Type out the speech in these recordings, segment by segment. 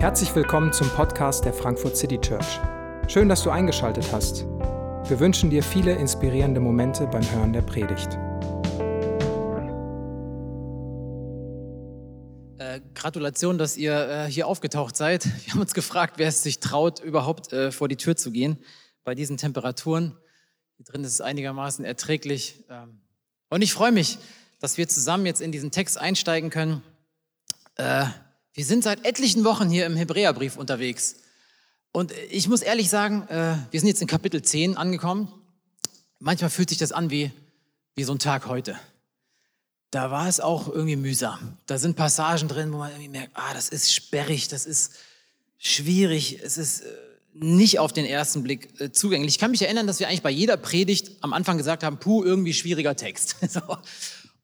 Herzlich willkommen zum Podcast der Frankfurt City Church. Schön, dass du eingeschaltet hast. Wir wünschen dir viele inspirierende Momente beim Hören der Predigt. Äh, Gratulation, dass ihr äh, hier aufgetaucht seid. Wir haben uns gefragt, wer es sich traut, überhaupt äh, vor die Tür zu gehen bei diesen Temperaturen. Hier drin ist es einigermaßen erträglich. Ähm, und ich freue mich, dass wir zusammen jetzt in diesen Text einsteigen können. Äh, wir sind seit etlichen Wochen hier im Hebräerbrief unterwegs. Und ich muss ehrlich sagen, äh, wir sind jetzt in Kapitel 10 angekommen. Manchmal fühlt sich das an wie, wie so ein Tag heute. Da war es auch irgendwie mühsam. Da sind Passagen drin, wo man irgendwie merkt, ah, das ist sperrig, das ist schwierig, es ist äh, nicht auf den ersten Blick äh, zugänglich. Ich kann mich erinnern, dass wir eigentlich bei jeder Predigt am Anfang gesagt haben, puh, irgendwie schwieriger Text. so.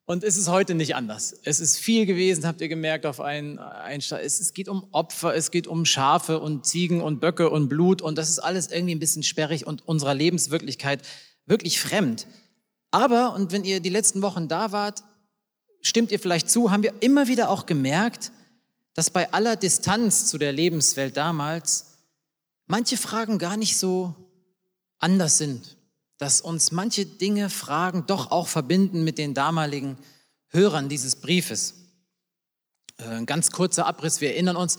Und es ist heute nicht anders. Es ist viel gewesen, habt ihr gemerkt, auf einen Einstein. Es, es geht um Opfer, es geht um Schafe und Ziegen und Böcke und Blut. Und das ist alles irgendwie ein bisschen sperrig und unserer Lebenswirklichkeit wirklich fremd. Aber, und wenn ihr die letzten Wochen da wart, stimmt ihr vielleicht zu, haben wir immer wieder auch gemerkt, dass bei aller Distanz zu der Lebenswelt damals manche Fragen gar nicht so anders sind dass uns manche Dinge, Fragen doch auch verbinden mit den damaligen Hörern dieses Briefes. Äh, ein ganz kurzer Abriss, wir erinnern uns,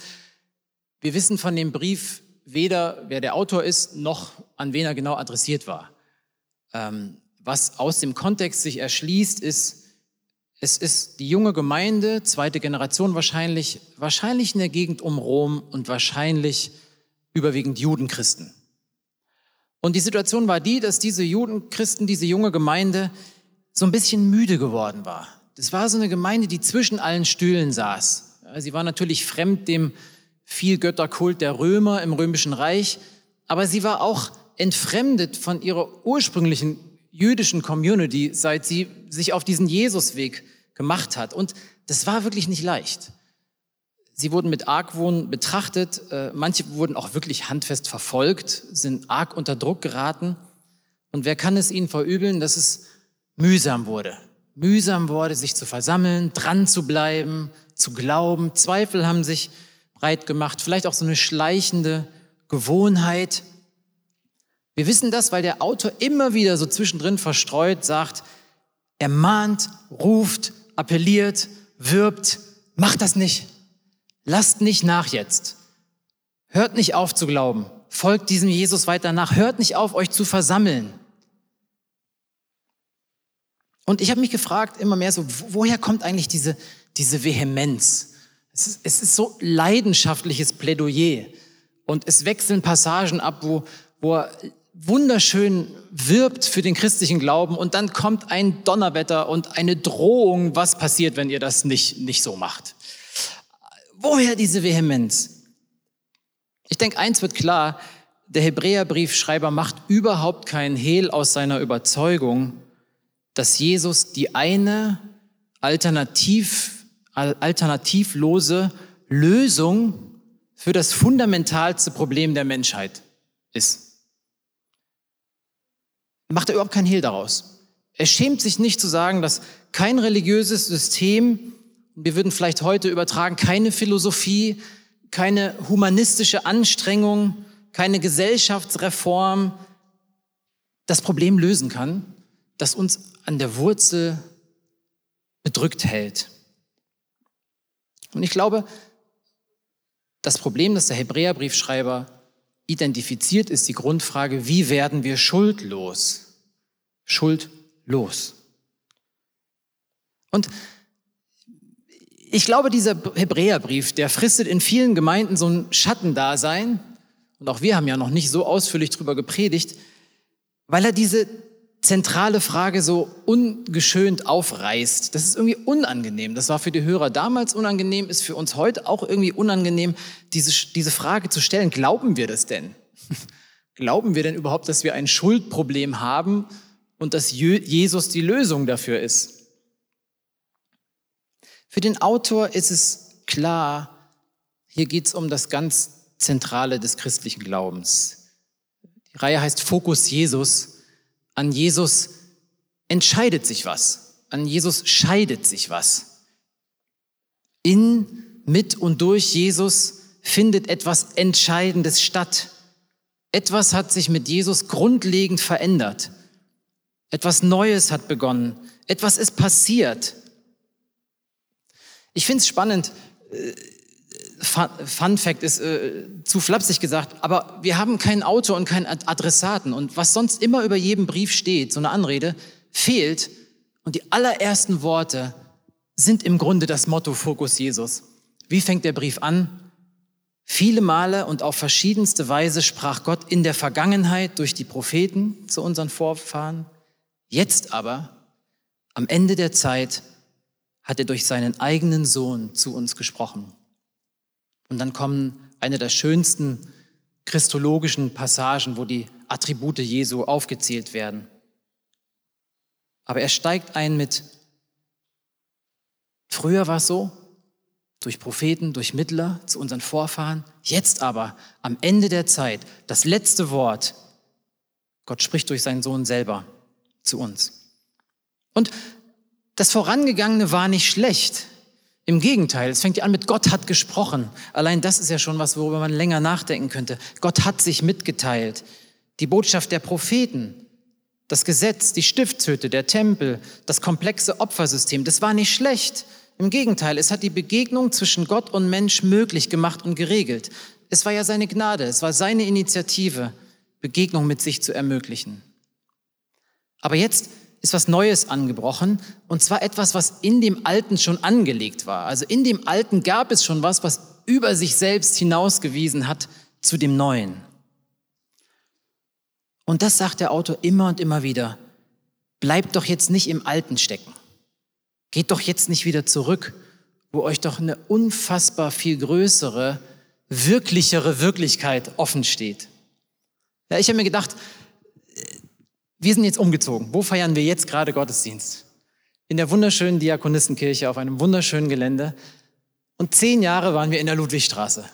wir wissen von dem Brief weder, wer der Autor ist, noch an wen er genau adressiert war. Ähm, was aus dem Kontext sich erschließt, ist, es ist die junge Gemeinde, zweite Generation wahrscheinlich, wahrscheinlich in der Gegend um Rom und wahrscheinlich überwiegend Judenchristen. Und die Situation war die, dass diese Judenchristen, diese junge Gemeinde so ein bisschen müde geworden war. Das war so eine Gemeinde, die zwischen allen Stühlen saß. Sie war natürlich fremd dem Vielgötterkult der Römer im römischen Reich, aber sie war auch entfremdet von ihrer ursprünglichen jüdischen Community, seit sie sich auf diesen Jesusweg gemacht hat. Und das war wirklich nicht leicht. Sie wurden mit Argwohn betrachtet, äh, manche wurden auch wirklich handfest verfolgt, sind arg unter Druck geraten. Und wer kann es ihnen verübeln, dass es mühsam wurde? Mühsam wurde, sich zu versammeln, dran zu bleiben, zu glauben. Zweifel haben sich breit gemacht, vielleicht auch so eine schleichende Gewohnheit. Wir wissen das, weil der Autor immer wieder so zwischendrin verstreut sagt, er mahnt, ruft, appelliert, wirbt, macht das nicht. Lasst nicht nach jetzt. Hört nicht auf zu glauben. Folgt diesem Jesus weiter nach. Hört nicht auf, euch zu versammeln. Und ich habe mich gefragt immer mehr so, woher kommt eigentlich diese, diese Vehemenz? Es ist, es ist so leidenschaftliches Plädoyer. Und es wechseln Passagen ab, wo, wo er wunderschön wirbt für den christlichen Glauben und dann kommt ein Donnerwetter und eine Drohung, was passiert, wenn ihr das nicht, nicht so macht. Woher diese Vehemenz? Ich denke, eins wird klar, der Hebräerbriefschreiber macht überhaupt keinen Hehl aus seiner Überzeugung, dass Jesus die eine alternativ, alternativlose Lösung für das fundamentalste Problem der Menschheit ist. Macht er überhaupt keinen Hehl daraus. Er schämt sich nicht zu sagen, dass kein religiöses System wir würden vielleicht heute übertragen, keine Philosophie, keine humanistische Anstrengung, keine Gesellschaftsreform das Problem lösen kann, das uns an der Wurzel bedrückt hält. Und ich glaube, das Problem, das der Hebräerbriefschreiber identifiziert, ist die Grundfrage, wie werden wir schuldlos? Schuldlos. Und ich glaube, dieser Hebräerbrief, der fristet in vielen Gemeinden so ein Schattendasein. Und auch wir haben ja noch nicht so ausführlich drüber gepredigt, weil er diese zentrale Frage so ungeschönt aufreißt. Das ist irgendwie unangenehm. Das war für die Hörer damals unangenehm, ist für uns heute auch irgendwie unangenehm, diese, diese Frage zu stellen. Glauben wir das denn? Glauben wir denn überhaupt, dass wir ein Schuldproblem haben und dass Jesus die Lösung dafür ist? Für den Autor ist es klar, hier geht es um das ganz Zentrale des christlichen Glaubens. Die Reihe heißt Fokus Jesus. An Jesus entscheidet sich was. An Jesus scheidet sich was. In, mit und durch Jesus findet etwas Entscheidendes statt. Etwas hat sich mit Jesus grundlegend verändert. Etwas Neues hat begonnen. Etwas ist passiert. Ich finde es spannend. Äh, Fun Fact ist äh, zu flapsig gesagt, aber wir haben kein Autor und keinen Adressaten. Und was sonst immer über jedem Brief steht, so eine Anrede, fehlt. Und die allerersten Worte sind im Grunde das Motto Fokus Jesus. Wie fängt der Brief an? Viele Male und auf verschiedenste Weise sprach Gott in der Vergangenheit durch die Propheten zu unseren Vorfahren. Jetzt aber, am Ende der Zeit, hat er durch seinen eigenen Sohn zu uns gesprochen. Und dann kommen eine der schönsten christologischen Passagen, wo die Attribute Jesu aufgezählt werden. Aber er steigt ein mit, früher war es so, durch Propheten, durch Mittler zu unseren Vorfahren, jetzt aber am Ende der Zeit, das letzte Wort, Gott spricht durch seinen Sohn selber zu uns. Und das Vorangegangene war nicht schlecht. Im Gegenteil, es fängt ja an mit Gott hat gesprochen. Allein das ist ja schon was, worüber man länger nachdenken könnte. Gott hat sich mitgeteilt. Die Botschaft der Propheten, das Gesetz, die Stiftshütte, der Tempel, das komplexe Opfersystem, das war nicht schlecht. Im Gegenteil, es hat die Begegnung zwischen Gott und Mensch möglich gemacht und geregelt. Es war ja seine Gnade, es war seine Initiative, Begegnung mit sich zu ermöglichen. Aber jetzt ist was Neues angebrochen, und zwar etwas, was in dem Alten schon angelegt war. Also in dem Alten gab es schon was, was über sich selbst hinausgewiesen hat zu dem Neuen. Und das sagt der Autor immer und immer wieder. Bleibt doch jetzt nicht im Alten stecken. Geht doch jetzt nicht wieder zurück, wo euch doch eine unfassbar viel größere, wirklichere Wirklichkeit offen steht. Ja, ich habe mir gedacht, wir sind jetzt umgezogen. Wo feiern wir jetzt gerade Gottesdienst? In der wunderschönen Diakonissenkirche auf einem wunderschönen Gelände. Und zehn Jahre waren wir in der Ludwigstraße.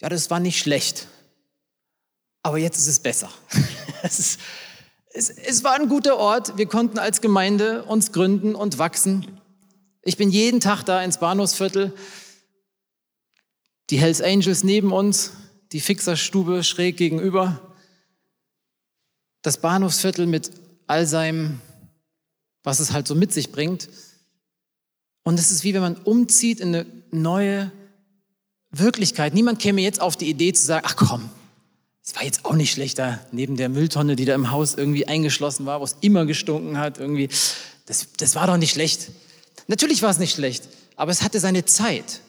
Ja, das war nicht schlecht. Aber jetzt ist es besser. es, ist, es, es war ein guter Ort. Wir konnten als Gemeinde uns gründen und wachsen. Ich bin jeden Tag da ins Bahnhofsviertel. Die Hells Angels neben uns, die Fixerstube schräg gegenüber das Bahnhofsviertel mit all seinem, was es halt so mit sich bringt. Und es ist wie wenn man umzieht in eine neue Wirklichkeit. Niemand käme jetzt auf die Idee zu sagen, ach komm, es war jetzt auch nicht schlechter, neben der Mülltonne, die da im Haus irgendwie eingeschlossen war, wo es immer gestunken hat, irgendwie. Das, das war doch nicht schlecht. Natürlich war es nicht schlecht, aber es hatte seine Zeit.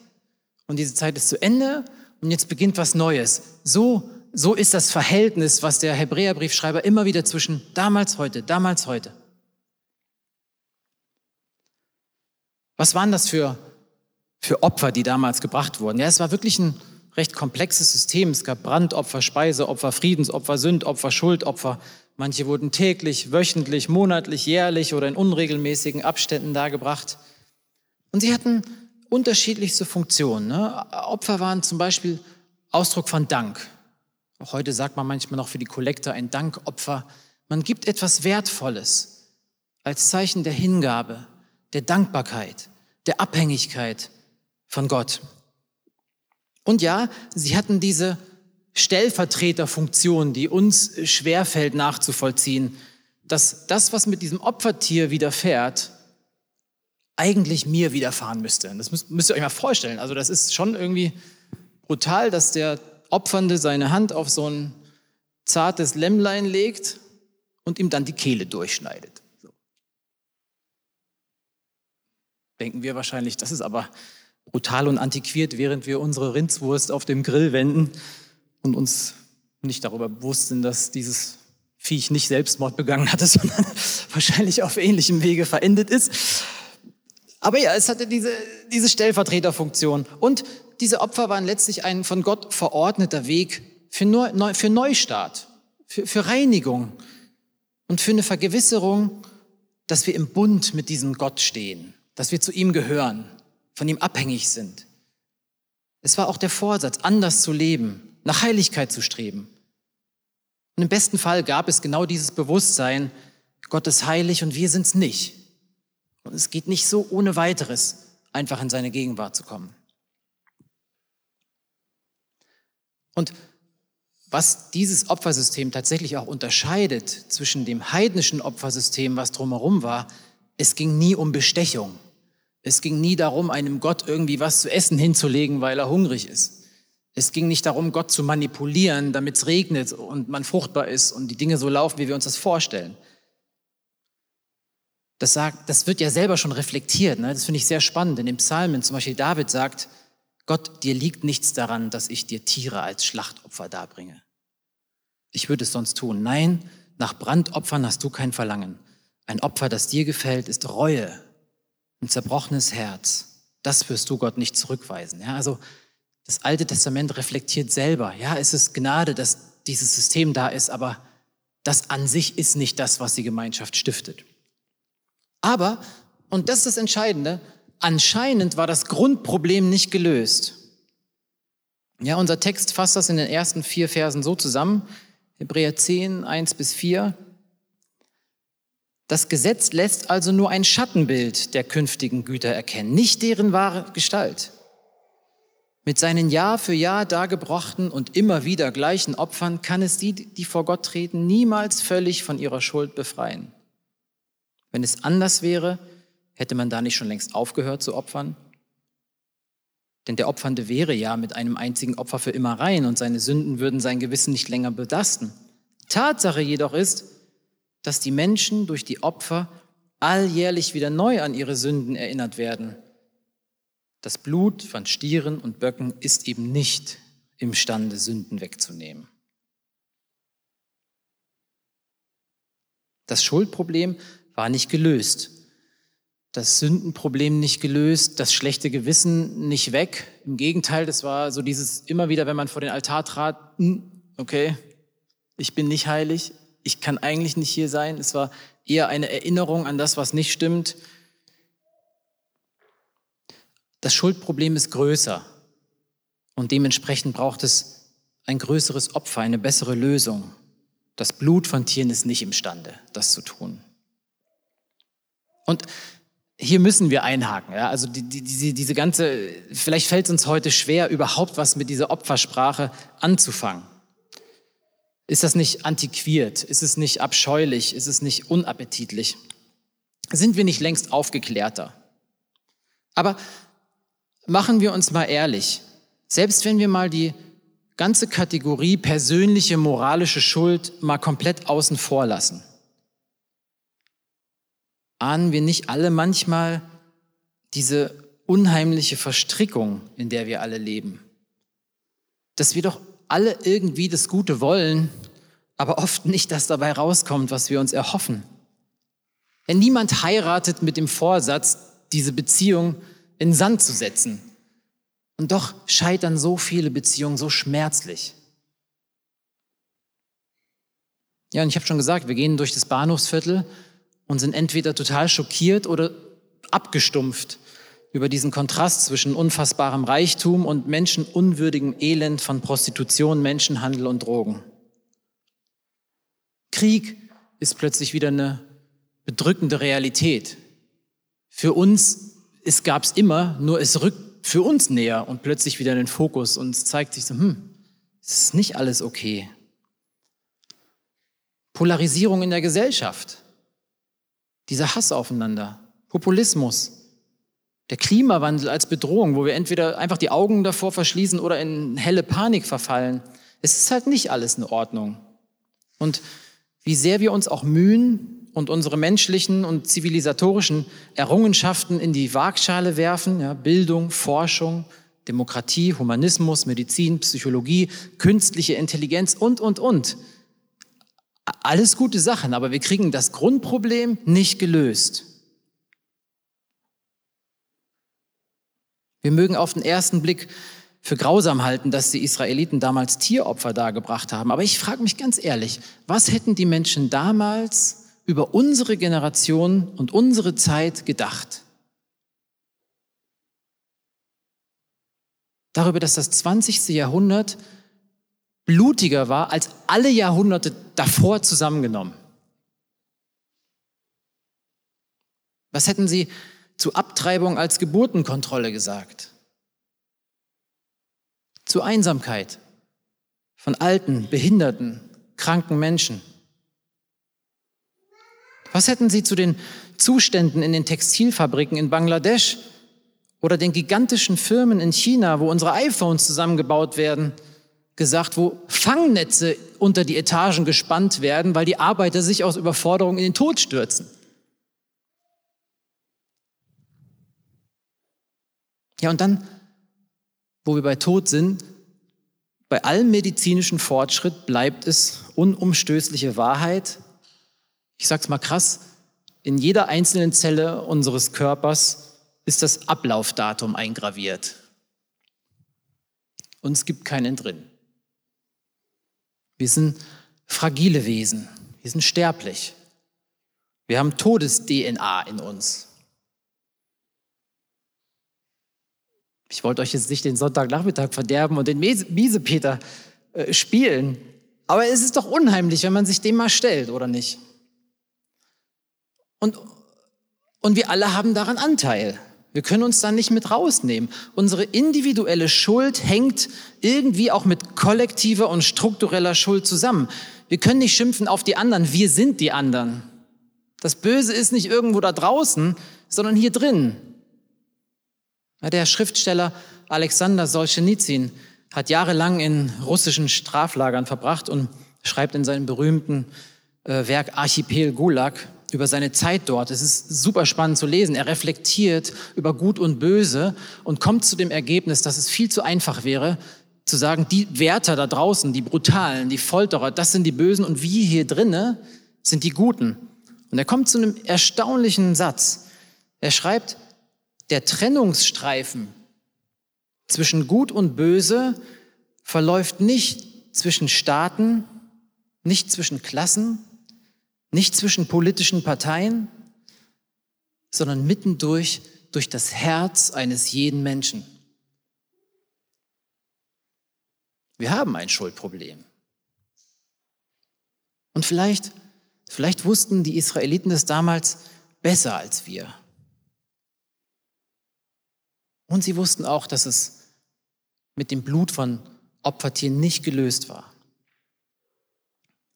Und diese Zeit ist zu Ende und jetzt beginnt was Neues. So so ist das Verhältnis, was der Hebräerbriefschreiber immer wieder zwischen damals, heute, damals, heute. Was waren das für, für Opfer, die damals gebracht wurden? Ja, es war wirklich ein recht komplexes System. Es gab Brandopfer, Speiseopfer, Friedensopfer, Sündopfer, Schuldopfer. Manche wurden täglich, wöchentlich, monatlich, jährlich oder in unregelmäßigen Abständen dargebracht. Und sie hatten unterschiedlichste Funktionen. Ne? Opfer waren zum Beispiel Ausdruck von Dank. Auch heute sagt man manchmal noch für die Kollekte ein Dankopfer. Man gibt etwas Wertvolles als Zeichen der Hingabe, der Dankbarkeit, der Abhängigkeit von Gott. Und ja, sie hatten diese Stellvertreterfunktion, die uns schwerfällt nachzuvollziehen, dass das, was mit diesem Opfertier widerfährt, eigentlich mir widerfahren müsste. Das müsst, müsst ihr euch mal vorstellen. Also das ist schon irgendwie brutal, dass der Opfernde seine Hand auf so ein zartes Lämmlein legt und ihm dann die Kehle durchschneidet. So. Denken wir wahrscheinlich, das ist aber brutal und antiquiert, während wir unsere Rindswurst auf dem Grill wenden und uns nicht darüber bewusst sind, dass dieses Viech nicht Selbstmord begangen hatte, sondern wahrscheinlich auf ähnlichem Wege verendet ist. Aber ja, es hatte diese, diese Stellvertreterfunktion. Und diese Opfer waren letztlich ein von Gott verordneter Weg für, Neu, für Neustart, für, für Reinigung und für eine Vergewisserung, dass wir im Bund mit diesem Gott stehen, dass wir zu ihm gehören, von ihm abhängig sind. Es war auch der Vorsatz, anders zu leben, nach Heiligkeit zu streben. Und im besten Fall gab es genau dieses Bewusstsein, Gott ist heilig und wir sind es nicht. Und es geht nicht so ohne weiteres, einfach in seine Gegenwart zu kommen. Und was dieses Opfersystem tatsächlich auch unterscheidet zwischen dem heidnischen Opfersystem, was drumherum war, es ging nie um Bestechung. Es ging nie darum, einem Gott irgendwie was zu essen hinzulegen, weil er hungrig ist. Es ging nicht darum, Gott zu manipulieren, damit es regnet und man fruchtbar ist und die Dinge so laufen, wie wir uns das vorstellen. Das, sagt, das wird ja selber schon reflektiert. Ne? Das finde ich sehr spannend. In den Psalmen zum Beispiel David sagt, Gott, dir liegt nichts daran, dass ich dir Tiere als Schlachtopfer darbringe. Ich würde es sonst tun. Nein, nach Brandopfern hast du kein Verlangen. Ein Opfer, das dir gefällt, ist Reue, ein zerbrochenes Herz. Das wirst du Gott nicht zurückweisen. Ja, also das Alte Testament reflektiert selber. Ja, es ist Gnade, dass dieses System da ist, aber das an sich ist nicht das, was die Gemeinschaft stiftet. Aber, und das ist das Entscheidende, anscheinend war das Grundproblem nicht gelöst. Ja, unser Text fasst das in den ersten vier Versen so zusammen. Hebräer 10, 1 bis 4. Das Gesetz lässt also nur ein Schattenbild der künftigen Güter erkennen, nicht deren wahre Gestalt. Mit seinen Jahr für Jahr dargebrachten und immer wieder gleichen Opfern kann es die, die vor Gott treten, niemals völlig von ihrer Schuld befreien. Wenn es anders wäre, hätte man da nicht schon längst aufgehört zu opfern? Denn der Opfernde wäre ja mit einem einzigen Opfer für immer rein und seine Sünden würden sein Gewissen nicht länger belasten. Tatsache jedoch ist, dass die Menschen durch die Opfer alljährlich wieder neu an ihre Sünden erinnert werden das Blut von Stieren und Böcken ist eben nicht imstande, Sünden wegzunehmen. Das Schuldproblem war nicht gelöst. Das Sündenproblem nicht gelöst, das schlechte Gewissen nicht weg. Im Gegenteil, das war so dieses immer wieder, wenn man vor den Altar trat, hm, okay, ich bin nicht heilig, ich kann eigentlich nicht hier sein. Es war eher eine Erinnerung an das, was nicht stimmt das Schuldproblem ist größer und dementsprechend braucht es ein größeres Opfer, eine bessere Lösung. Das Blut von Tieren ist nicht imstande, das zu tun. Und hier müssen wir einhaken. Ja? Also die, die, diese, diese ganze, vielleicht fällt es uns heute schwer, überhaupt was mit dieser Opfersprache anzufangen. Ist das nicht antiquiert? Ist es nicht abscheulich? Ist es nicht unappetitlich? Sind wir nicht längst aufgeklärter? Aber machen wir uns mal ehrlich, selbst wenn wir mal die ganze Kategorie persönliche moralische Schuld mal komplett außen vor lassen, ahnen wir nicht alle manchmal diese unheimliche Verstrickung, in der wir alle leben? Dass wir doch alle irgendwie das Gute wollen, aber oft nicht das dabei rauskommt, was wir uns erhoffen. Wenn niemand heiratet mit dem Vorsatz, diese Beziehung in Sand zu setzen. Und doch scheitern so viele Beziehungen so schmerzlich. Ja, und ich habe schon gesagt, wir gehen durch das Bahnhofsviertel und sind entweder total schockiert oder abgestumpft über diesen Kontrast zwischen unfassbarem Reichtum und menschenunwürdigem Elend von Prostitution, Menschenhandel und Drogen. Krieg ist plötzlich wieder eine bedrückende Realität. Für uns es gab es immer, nur es rückt für uns näher und plötzlich wieder in den Fokus und es zeigt sich so, hm, es ist nicht alles okay. Polarisierung in der Gesellschaft, dieser Hass aufeinander, Populismus, der Klimawandel als Bedrohung, wo wir entweder einfach die Augen davor verschließen oder in helle Panik verfallen. Es ist halt nicht alles in Ordnung. Und wie sehr wir uns auch mühen, und unsere menschlichen und zivilisatorischen Errungenschaften in die Waagschale werfen, ja, Bildung, Forschung, Demokratie, Humanismus, Medizin, Psychologie, künstliche Intelligenz und, und, und. Alles gute Sachen, aber wir kriegen das Grundproblem nicht gelöst. Wir mögen auf den ersten Blick für grausam halten, dass die Israeliten damals Tieropfer dargebracht haben. Aber ich frage mich ganz ehrlich, was hätten die Menschen damals über unsere Generation und unsere Zeit gedacht. Darüber, dass das 20. Jahrhundert blutiger war als alle Jahrhunderte davor zusammengenommen. Was hätten Sie zu Abtreibung als Geburtenkontrolle gesagt? Zu Einsamkeit, von alten, behinderten, kranken Menschen? Was hätten Sie zu den Zuständen in den Textilfabriken in Bangladesch oder den gigantischen Firmen in China, wo unsere iPhones zusammengebaut werden, gesagt, wo Fangnetze unter die Etagen gespannt werden, weil die Arbeiter sich aus Überforderung in den Tod stürzen? Ja, und dann, wo wir bei Tod sind, bei allem medizinischen Fortschritt bleibt es unumstößliche Wahrheit. Ich sag's mal krass, in jeder einzelnen Zelle unseres Körpers ist das Ablaufdatum eingraviert. Und es gibt keinen drin. Wir sind fragile Wesen. Wir sind sterblich. Wir haben Todes-DNA in uns. Ich wollte euch jetzt nicht den Sonntagnachmittag verderben und den Miesepeter äh, spielen. Aber es ist doch unheimlich, wenn man sich dem mal stellt, oder nicht? Und, und wir alle haben daran Anteil. Wir können uns da nicht mit rausnehmen. Unsere individuelle Schuld hängt irgendwie auch mit kollektiver und struktureller Schuld zusammen. Wir können nicht schimpfen auf die anderen, wir sind die anderen. Das Böse ist nicht irgendwo da draußen, sondern hier drin. Der Schriftsteller Alexander Solzhenitsyn hat jahrelang in russischen Straflagern verbracht und schreibt in seinem berühmten äh, Werk Archipel Gulag über seine Zeit dort. Es ist super spannend zu lesen. Er reflektiert über Gut und Böse und kommt zu dem Ergebnis, dass es viel zu einfach wäre, zu sagen, die Wärter da draußen, die Brutalen, die Folterer, das sind die Bösen und wir hier drinnen sind die Guten. Und er kommt zu einem erstaunlichen Satz. Er schreibt, der Trennungsstreifen zwischen Gut und Böse verläuft nicht zwischen Staaten, nicht zwischen Klassen, nicht zwischen politischen Parteien, sondern mittendurch durch das Herz eines jeden Menschen. Wir haben ein Schuldproblem. Und vielleicht, vielleicht wussten die Israeliten das damals besser als wir. Und sie wussten auch, dass es mit dem Blut von Opfertieren nicht gelöst war.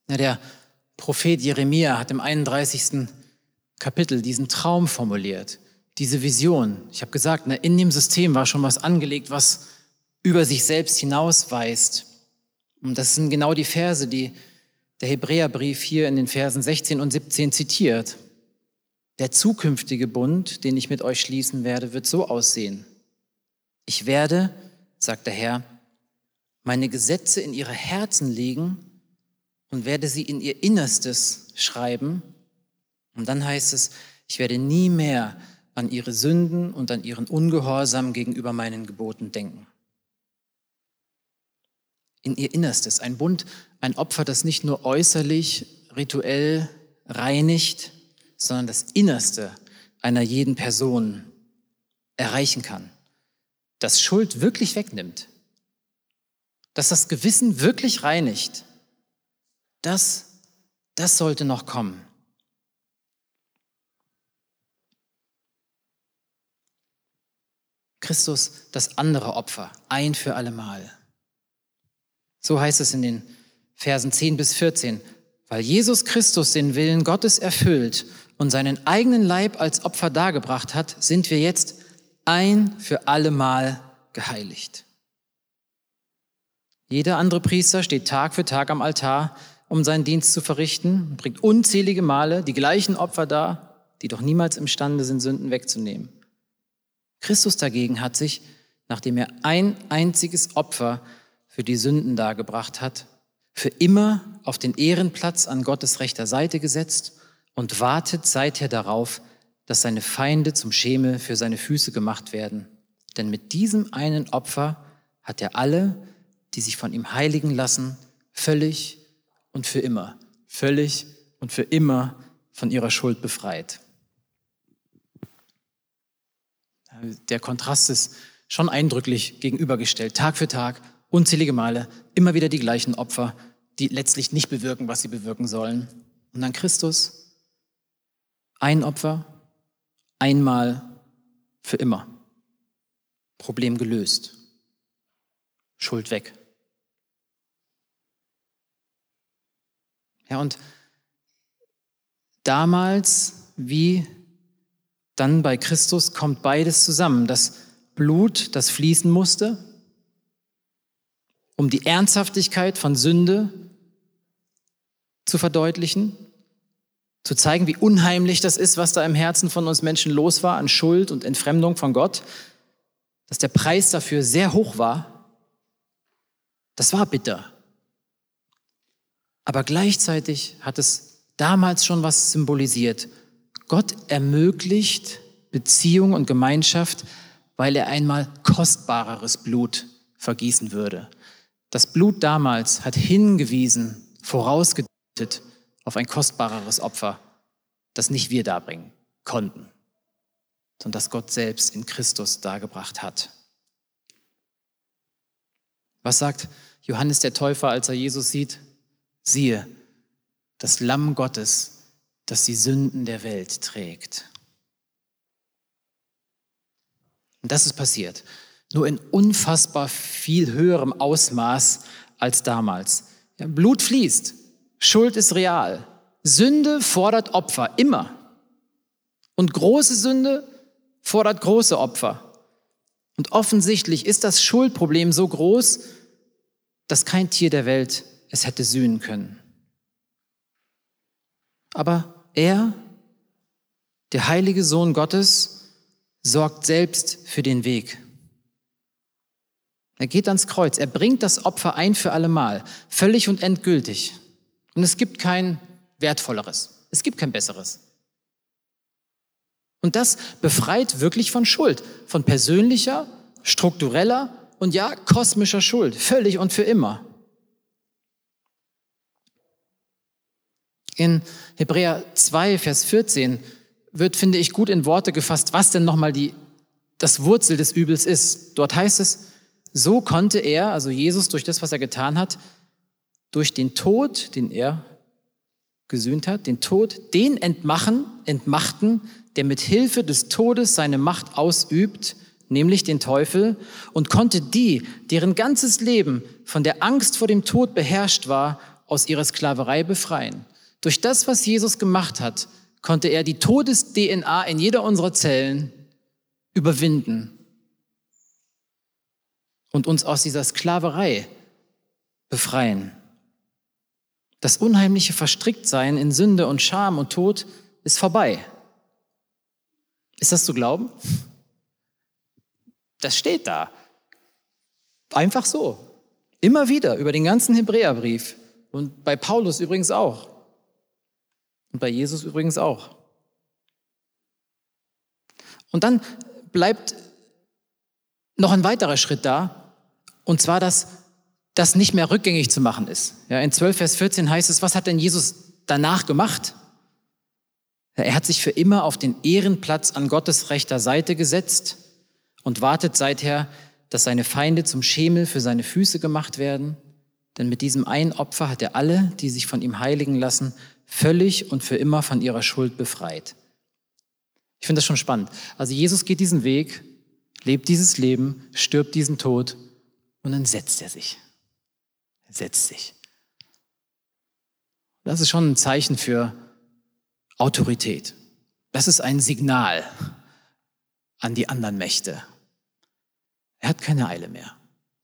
Ja, der Prophet Jeremia hat im 31. Kapitel diesen Traum formuliert, diese Vision. Ich habe gesagt, ne, in dem System war schon was angelegt, was über sich selbst hinausweist. Und das sind genau die Verse, die der Hebräerbrief hier in den Versen 16 und 17 zitiert. Der zukünftige Bund, den ich mit euch schließen werde, wird so aussehen. Ich werde, sagt der Herr, meine Gesetze in ihre Herzen legen und werde sie in ihr Innerstes schreiben. Und dann heißt es, ich werde nie mehr an ihre Sünden und an ihren Ungehorsam gegenüber meinen Geboten denken. In ihr Innerstes, ein Bund, ein Opfer, das nicht nur äußerlich, rituell reinigt, sondern das Innerste einer jeden Person erreichen kann. Das Schuld wirklich wegnimmt. Dass das Gewissen wirklich reinigt das, das sollte noch kommen. Christus das andere Opfer, ein für allemal. So heißt es in den Versen 10 bis 14. Weil Jesus Christus den Willen Gottes erfüllt und seinen eigenen Leib als Opfer dargebracht hat, sind wir jetzt ein für allemal geheiligt. Jeder andere Priester steht Tag für Tag am Altar um seinen Dienst zu verrichten, bringt unzählige Male die gleichen Opfer dar, die doch niemals imstande sind, Sünden wegzunehmen. Christus dagegen hat sich, nachdem er ein einziges Opfer für die Sünden dargebracht hat, für immer auf den Ehrenplatz an Gottes rechter Seite gesetzt und wartet seither darauf, dass seine Feinde zum Schemel für seine Füße gemacht werden. Denn mit diesem einen Opfer hat er alle, die sich von ihm heiligen lassen, völlig und für immer, völlig und für immer von ihrer Schuld befreit. Der Kontrast ist schon eindrücklich gegenübergestellt. Tag für Tag, unzählige Male, immer wieder die gleichen Opfer, die letztlich nicht bewirken, was sie bewirken sollen. Und dann Christus, ein Opfer, einmal für immer. Problem gelöst. Schuld weg. Ja, und damals wie dann bei Christus kommt beides zusammen. Das Blut, das fließen musste, um die Ernsthaftigkeit von Sünde zu verdeutlichen, zu zeigen, wie unheimlich das ist, was da im Herzen von uns Menschen los war an Schuld und Entfremdung von Gott, dass der Preis dafür sehr hoch war. Das war bitter. Aber gleichzeitig hat es damals schon was symbolisiert. Gott ermöglicht Beziehung und Gemeinschaft, weil er einmal kostbareres Blut vergießen würde. Das Blut damals hat hingewiesen, vorausgedeutet auf ein kostbareres Opfer, das nicht wir darbringen konnten, sondern das Gott selbst in Christus dargebracht hat. Was sagt Johannes der Täufer, als er Jesus sieht? Siehe, das Lamm Gottes, das die Sünden der Welt trägt. Und das ist passiert. Nur in unfassbar viel höherem Ausmaß als damals. Ja, Blut fließt, Schuld ist real. Sünde fordert Opfer, immer. Und große Sünde fordert große Opfer. Und offensichtlich ist das Schuldproblem so groß, dass kein Tier der Welt es hätte sühnen können. Aber er, der heilige Sohn Gottes, sorgt selbst für den Weg. Er geht ans Kreuz, er bringt das Opfer ein für allemal, völlig und endgültig. Und es gibt kein wertvolleres, es gibt kein besseres. Und das befreit wirklich von Schuld, von persönlicher, struktureller und ja, kosmischer Schuld, völlig und für immer. In Hebräer 2, Vers 14 wird, finde ich, gut in Worte gefasst, was denn nochmal die, das Wurzel des Übels ist. Dort heißt es, so konnte er, also Jesus, durch das, was er getan hat, durch den Tod, den er gesühnt hat, den Tod, den entmachen, entmachten, der mit Hilfe des Todes seine Macht ausübt, nämlich den Teufel, und konnte die, deren ganzes Leben von der Angst vor dem Tod beherrscht war, aus ihrer Sklaverei befreien. Durch das, was Jesus gemacht hat, konnte er die Todes-DNA in jeder unserer Zellen überwinden und uns aus dieser Sklaverei befreien. Das unheimliche Verstricktsein in Sünde und Scham und Tod ist vorbei. Ist das zu glauben? Das steht da. Einfach so. Immer wieder über den ganzen Hebräerbrief und bei Paulus übrigens auch. Und bei Jesus übrigens auch. Und dann bleibt noch ein weiterer Schritt da, und zwar, dass das nicht mehr rückgängig zu machen ist. Ja, in 12 Vers 14 heißt es, was hat denn Jesus danach gemacht? Er hat sich für immer auf den Ehrenplatz an Gottes rechter Seite gesetzt und wartet seither, dass seine Feinde zum Schemel für seine Füße gemacht werden. Denn mit diesem einen Opfer hat er alle, die sich von ihm heiligen lassen, völlig und für immer von ihrer Schuld befreit. Ich finde das schon spannend. Also Jesus geht diesen Weg, lebt dieses Leben, stirbt diesen Tod und dann setzt er sich. Er setzt sich. Das ist schon ein Zeichen für Autorität. Das ist ein Signal an die anderen Mächte. Er hat keine Eile mehr.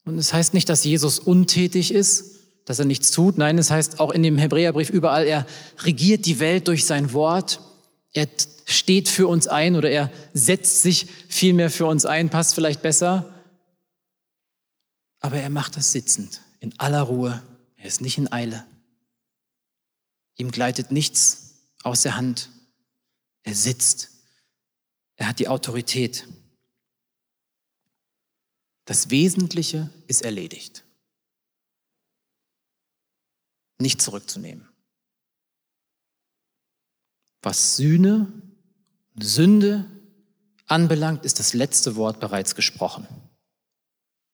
Und es das heißt nicht, dass Jesus untätig ist, dass er nichts tut. Nein, es heißt auch in dem Hebräerbrief überall, er regiert die Welt durch sein Wort. Er steht für uns ein oder er setzt sich vielmehr für uns ein, passt vielleicht besser. Aber er macht das sitzend, in aller Ruhe. Er ist nicht in Eile. Ihm gleitet nichts aus der Hand. Er sitzt. Er hat die Autorität. Das Wesentliche ist erledigt nicht zurückzunehmen. Was Sühne, Sünde anbelangt, ist das letzte Wort bereits gesprochen.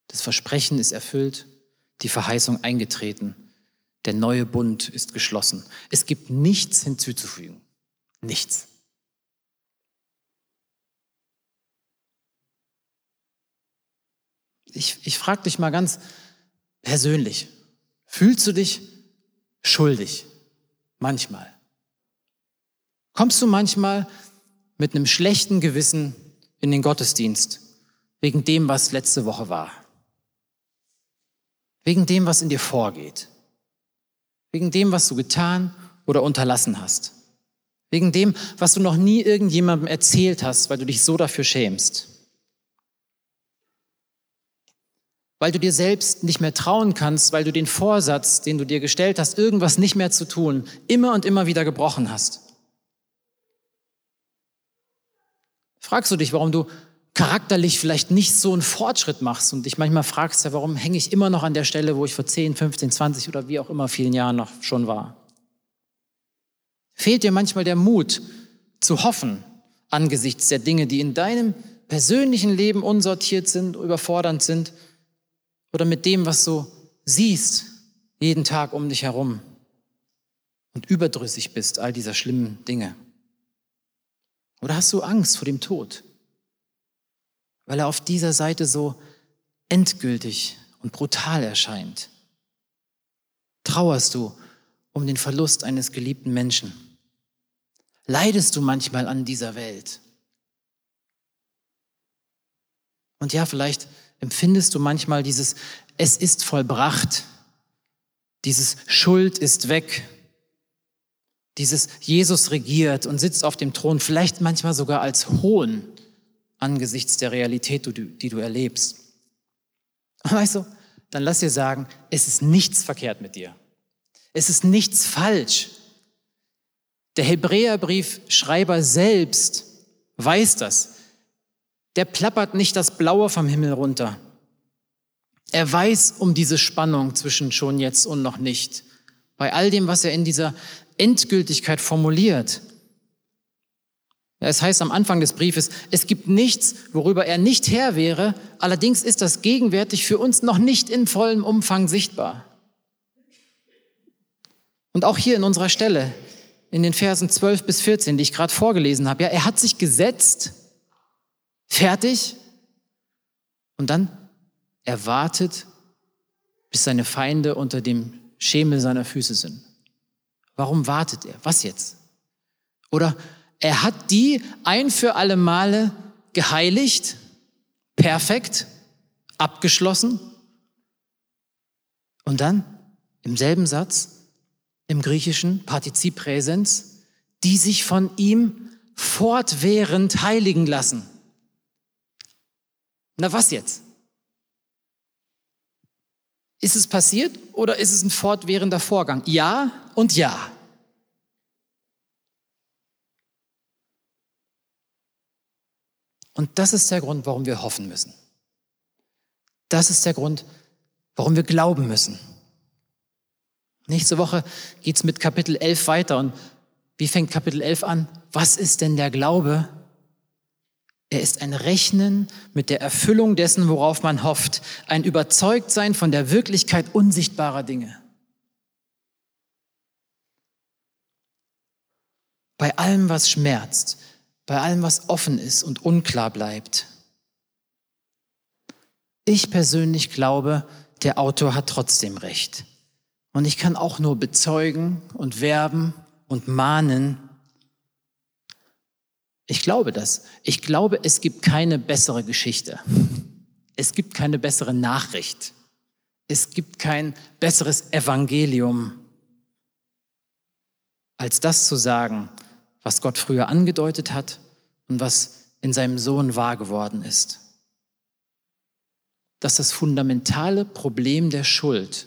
Das Versprechen ist erfüllt, die Verheißung eingetreten, der neue Bund ist geschlossen. Es gibt nichts hinzuzufügen. Nichts. Ich, ich frage dich mal ganz persönlich, fühlst du dich schuldig Manchmal. Kommst du manchmal mit einem schlechten Gewissen in den Gottesdienst wegen dem, was letzte Woche war? Wegen dem, was in dir vorgeht? Wegen dem, was du getan oder unterlassen hast? Wegen dem, was du noch nie irgendjemandem erzählt hast, weil du dich so dafür schämst? Weil du dir selbst nicht mehr trauen kannst, weil du den Vorsatz, den du dir gestellt hast, irgendwas nicht mehr zu tun, immer und immer wieder gebrochen hast? Fragst du dich, warum du charakterlich vielleicht nicht so einen Fortschritt machst und dich manchmal fragst, ja, warum hänge ich immer noch an der Stelle, wo ich vor 10, 15, 20 oder wie auch immer vielen Jahren noch schon war? Fehlt dir manchmal der Mut zu hoffen angesichts der Dinge, die in deinem persönlichen Leben unsortiert sind, überfordernd sind oder mit dem, was du siehst jeden Tag um dich herum und überdrüssig bist all dieser schlimmen Dinge? Oder hast du Angst vor dem Tod? Weil er auf dieser Seite so endgültig und brutal erscheint. Trauerst du um den Verlust eines geliebten Menschen? Leidest du manchmal an dieser Welt? Und ja, vielleicht empfindest du manchmal dieses Es ist vollbracht, dieses Schuld ist weg, dieses Jesus regiert und sitzt auf dem Thron, vielleicht manchmal sogar als Hohn angesichts der Realität, die du erlebst. Weißt du, dann lass dir sagen, es ist nichts verkehrt mit dir. Es ist nichts falsch. Der Hebräerbriefschreiber selbst weiß das. Der plappert nicht das Blaue vom Himmel runter. Er weiß um diese Spannung zwischen schon jetzt und noch nicht. Bei all dem, was er in dieser Endgültigkeit formuliert. Es heißt am Anfang des Briefes, es gibt nichts, worüber er nicht Herr wäre, allerdings ist das gegenwärtig für uns noch nicht in vollem Umfang sichtbar. Und auch hier in unserer Stelle, in den Versen 12 bis 14, die ich gerade vorgelesen habe, ja, er hat sich gesetzt, fertig, und dann erwartet, bis seine Feinde unter dem Schemel seiner Füße sind. Warum wartet er? Was jetzt? Oder er hat die ein für alle Male geheiligt, perfekt, abgeschlossen. Und dann im selben Satz, im griechischen Partizip Präsens, die sich von ihm fortwährend heiligen lassen. Na was jetzt? Ist es passiert oder ist es ein fortwährender Vorgang? Ja und ja. Und das ist der Grund, warum wir hoffen müssen. Das ist der Grund, warum wir glauben müssen. Nächste Woche geht es mit Kapitel 11 weiter. Und wie fängt Kapitel 11 an? Was ist denn der Glaube? Er ist ein Rechnen mit der Erfüllung dessen, worauf man hofft, ein Überzeugtsein von der Wirklichkeit unsichtbarer Dinge. Bei allem, was schmerzt, bei allem, was offen ist und unklar bleibt. Ich persönlich glaube, der Autor hat trotzdem recht. Und ich kann auch nur bezeugen und werben und mahnen, ich glaube das. Ich glaube, es gibt keine bessere Geschichte. Es gibt keine bessere Nachricht. Es gibt kein besseres Evangelium, als das zu sagen, was Gott früher angedeutet hat und was in seinem Sohn wahr geworden ist. Dass das fundamentale Problem der Schuld,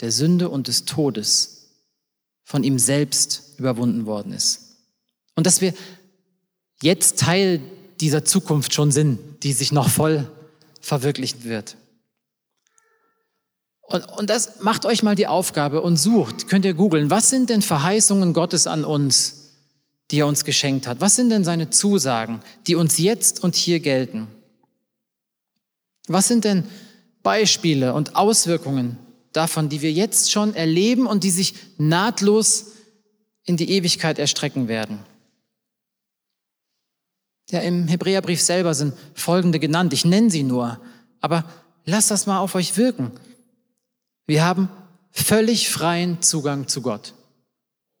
der Sünde und des Todes von ihm selbst überwunden worden ist. Und dass wir jetzt Teil dieser Zukunft schon sind, die sich noch voll verwirklichen wird. Und, und das macht euch mal die Aufgabe und sucht, könnt ihr googeln, was sind denn Verheißungen Gottes an uns, die er uns geschenkt hat? Was sind denn seine Zusagen, die uns jetzt und hier gelten? Was sind denn Beispiele und Auswirkungen davon, die wir jetzt schon erleben und die sich nahtlos in die Ewigkeit erstrecken werden? Ja, im Hebräerbrief selber sind folgende genannt. Ich nenne sie nur, aber lasst das mal auf euch wirken. Wir haben völlig freien Zugang zu Gott.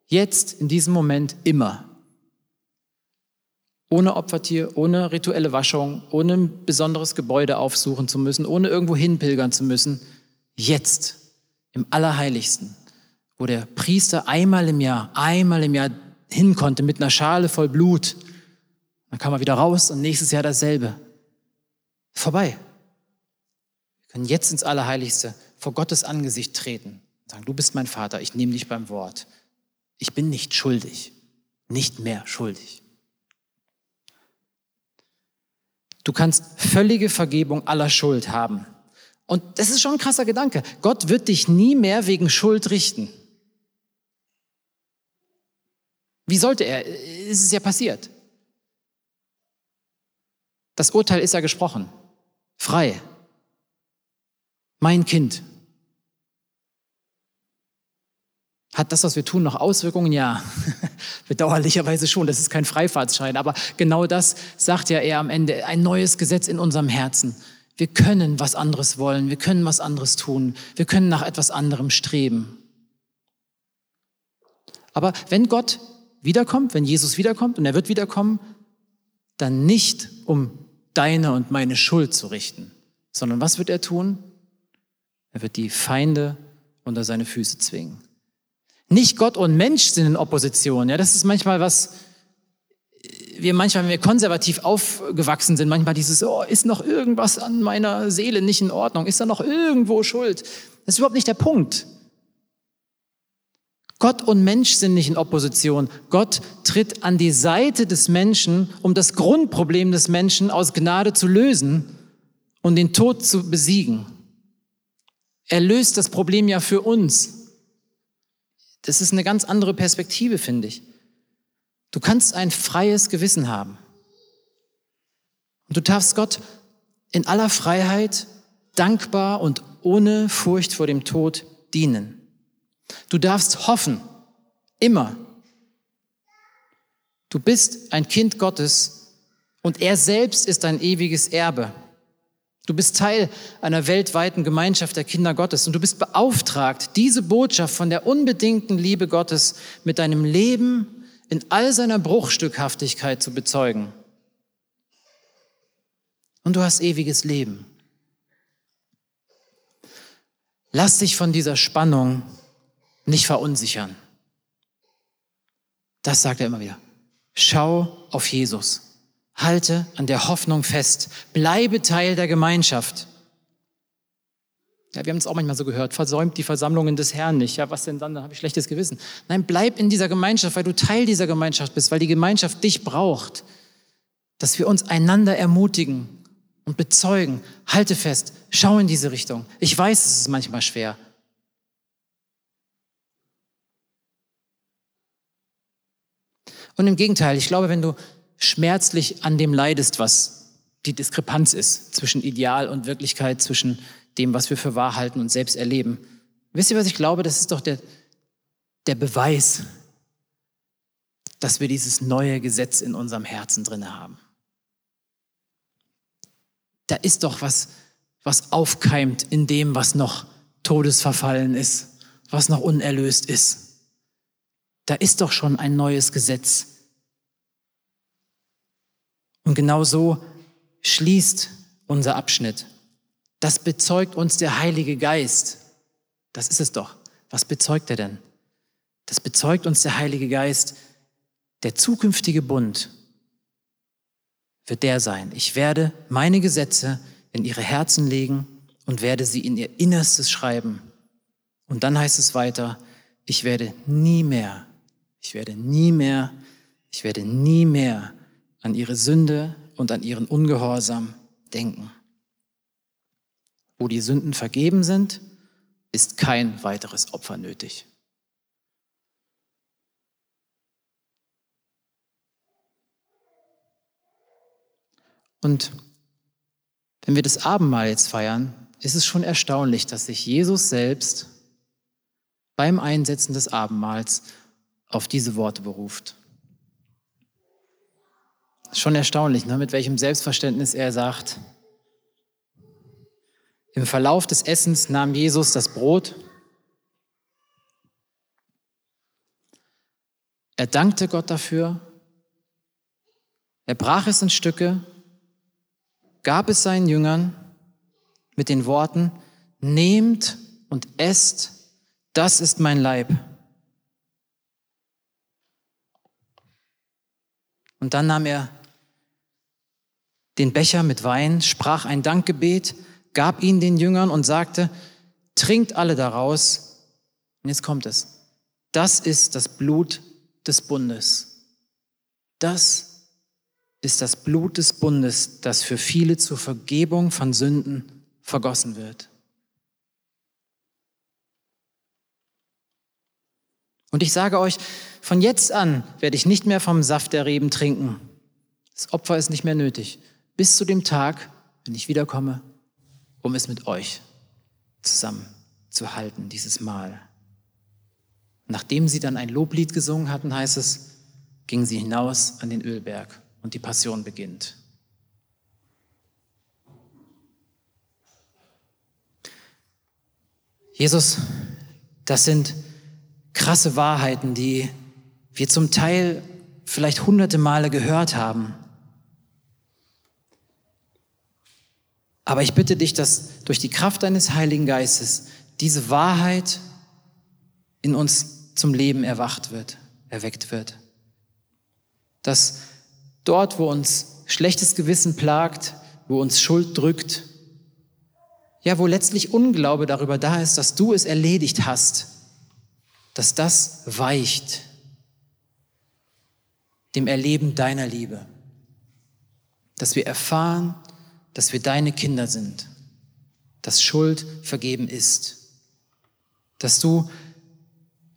Jetzt, in diesem Moment, immer. Ohne Opfertier, ohne rituelle Waschung, ohne ein besonderes Gebäude aufsuchen zu müssen, ohne irgendwo hinpilgern zu müssen. Jetzt, im Allerheiligsten, wo der Priester einmal im Jahr, einmal im Jahr hin konnte mit einer Schale voll Blut. Dann kam er wieder raus und nächstes Jahr dasselbe. Vorbei. Wir können jetzt ins Allerheiligste vor Gottes Angesicht treten und sagen, du bist mein Vater, ich nehme dich beim Wort. Ich bin nicht schuldig, nicht mehr schuldig. Du kannst völlige Vergebung aller Schuld haben. Und das ist schon ein krasser Gedanke. Gott wird dich nie mehr wegen Schuld richten. Wie sollte er? Es ist ja passiert. Das Urteil ist ja gesprochen. Frei. Mein Kind. Hat das, was wir tun, noch Auswirkungen? Ja, bedauerlicherweise schon. Das ist kein Freifahrtsschein. Aber genau das sagt ja er am Ende. Ein neues Gesetz in unserem Herzen. Wir können was anderes wollen. Wir können was anderes tun. Wir können nach etwas anderem streben. Aber wenn Gott wiederkommt, wenn Jesus wiederkommt und er wird wiederkommen, dann nicht um deine und meine Schuld zu richten, sondern was wird er tun? Er wird die Feinde unter seine Füße zwingen. Nicht Gott und Mensch sind in Opposition. Ja, das ist manchmal was, wir manchmal, wenn wir konservativ aufgewachsen sind, manchmal dieses, oh, ist noch irgendwas an meiner Seele nicht in Ordnung? Ist da noch irgendwo Schuld? Das ist überhaupt nicht der Punkt. Gott und Mensch sind nicht in Opposition. Gott tritt an die Seite des Menschen, um das Grundproblem des Menschen aus Gnade zu lösen und den Tod zu besiegen. Er löst das Problem ja für uns. Das ist eine ganz andere Perspektive, finde ich. Du kannst ein freies Gewissen haben. Und du darfst Gott in aller Freiheit, dankbar und ohne Furcht vor dem Tod dienen. Du darfst hoffen, immer. Du bist ein Kind Gottes und er selbst ist ein ewiges Erbe. Du bist Teil einer weltweiten Gemeinschaft der Kinder Gottes und du bist beauftragt, diese Botschaft von der unbedingten Liebe Gottes mit deinem Leben in all seiner Bruchstückhaftigkeit zu bezeugen. Und du hast ewiges Leben. Lass dich von dieser Spannung nicht verunsichern. Das sagt er immer wieder. Schau auf Jesus. Halte an der Hoffnung fest. Bleibe Teil der Gemeinschaft. Ja, wir haben es auch manchmal so gehört, versäumt die Versammlungen des Herrn nicht. Ja, was denn dann? Dann habe ich schlechtes Gewissen. Nein, bleib in dieser Gemeinschaft, weil du Teil dieser Gemeinschaft bist, weil die Gemeinschaft dich braucht. Dass wir uns einander ermutigen und bezeugen. Halte fest, schau in diese Richtung. Ich weiß, es ist manchmal schwer. Und im Gegenteil, ich glaube, wenn du schmerzlich an dem leidest, was die Diskrepanz ist zwischen Ideal und Wirklichkeit, zwischen dem, was wir für wahr halten und selbst erleben, wisst ihr, was ich glaube? Das ist doch der, der Beweis, dass wir dieses neue Gesetz in unserem Herzen drin haben. Da ist doch was, was aufkeimt in dem, was noch todesverfallen ist, was noch unerlöst ist. Da ist doch schon ein neues Gesetz. Und genau so schließt unser Abschnitt. Das bezeugt uns der Heilige Geist. Das ist es doch. Was bezeugt er denn? Das bezeugt uns der Heilige Geist. Der zukünftige Bund wird der sein. Ich werde meine Gesetze in ihre Herzen legen und werde sie in ihr Innerstes schreiben. Und dann heißt es weiter, ich werde nie mehr ich werde nie mehr, ich werde nie mehr an ihre Sünde und an ihren Ungehorsam denken. Wo die Sünden vergeben sind, ist kein weiteres Opfer nötig. Und wenn wir das Abendmahl jetzt feiern, ist es schon erstaunlich, dass sich Jesus selbst beim Einsetzen des Abendmahls auf diese Worte beruft. Schon erstaunlich, ne? mit welchem Selbstverständnis er sagt. Im Verlauf des Essens nahm Jesus das Brot Er dankte Gott dafür. Er brach es in Stücke, gab es seinen Jüngern mit den Worten, nehmt und esst, das ist mein Leib. Und dann nahm er den Becher mit Wein, sprach ein Dankgebet, gab ihn den Jüngern und sagte, trinkt alle daraus. Und jetzt kommt es. Das ist das Blut des Bundes. Das ist das Blut des Bundes, das für viele zur Vergebung von Sünden vergossen wird. Und ich sage euch, von jetzt an werde ich nicht mehr vom Saft der Reben trinken. Das Opfer ist nicht mehr nötig. Bis zu dem Tag, wenn ich wiederkomme, um es mit euch zusammen zu halten, dieses Mal. Nachdem sie dann ein Loblied gesungen hatten, heißt es, gingen sie hinaus an den Ölberg und die Passion beginnt. Jesus, das sind krasse Wahrheiten, die wir zum Teil vielleicht hunderte Male gehört haben. Aber ich bitte dich, dass durch die Kraft deines Heiligen Geistes diese Wahrheit in uns zum Leben erwacht wird, erweckt wird. Dass dort, wo uns schlechtes Gewissen plagt, wo uns Schuld drückt, ja, wo letztlich Unglaube darüber da ist, dass du es erledigt hast, dass das weicht dem Erleben deiner Liebe. Dass wir erfahren, dass wir deine Kinder sind, dass Schuld vergeben ist, dass du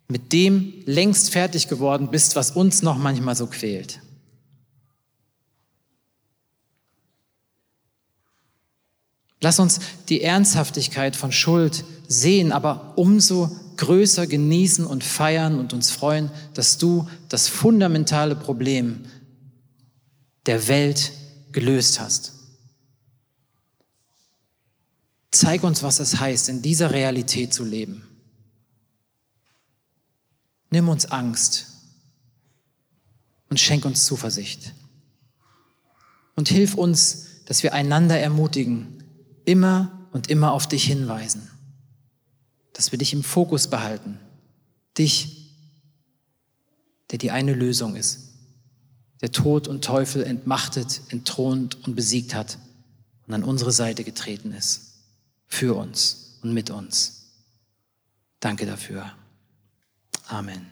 mit dem längst fertig geworden bist, was uns noch manchmal so quält. Lass uns die Ernsthaftigkeit von Schuld sehen, aber umso größer genießen und feiern und uns freuen, dass du das fundamentale Problem der Welt gelöst hast. Zeig uns, was es heißt, in dieser Realität zu leben. Nimm uns Angst und schenk uns Zuversicht. Und hilf uns, dass wir einander ermutigen, immer und immer auf dich hinweisen, dass wir dich im Fokus behalten, dich, der die eine Lösung ist, der Tod und Teufel entmachtet, entthront und besiegt hat und an unsere Seite getreten ist, für uns und mit uns. Danke dafür. Amen.